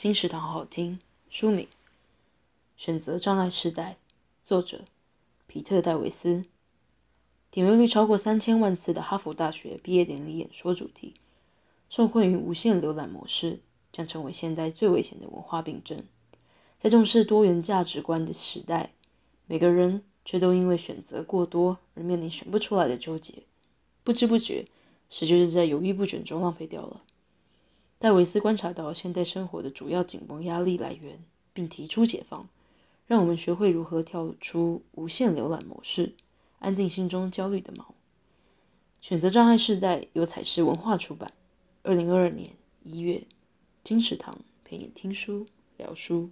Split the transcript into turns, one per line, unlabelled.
金石堂好好听。书名：选择障碍世代，作者：皮特·戴维斯。点阅率超过三千万次的哈佛大学毕业典礼演说主题：受困于无限浏览模式，将成为现代最危险的文化病症。在重视多元价值观的时代，每个人却都因为选择过多而面临选不出来的纠结，不知不觉，时间就在犹豫不决中浪费掉了。戴维斯观察到现代生活的主要紧绷压力来源，并提出解放，让我们学会如何跳出无限浏览模式，安定心中焦虑的锚。选择障碍世代由彩石文化出版，二零二二年一月，金石堂陪你听书聊书。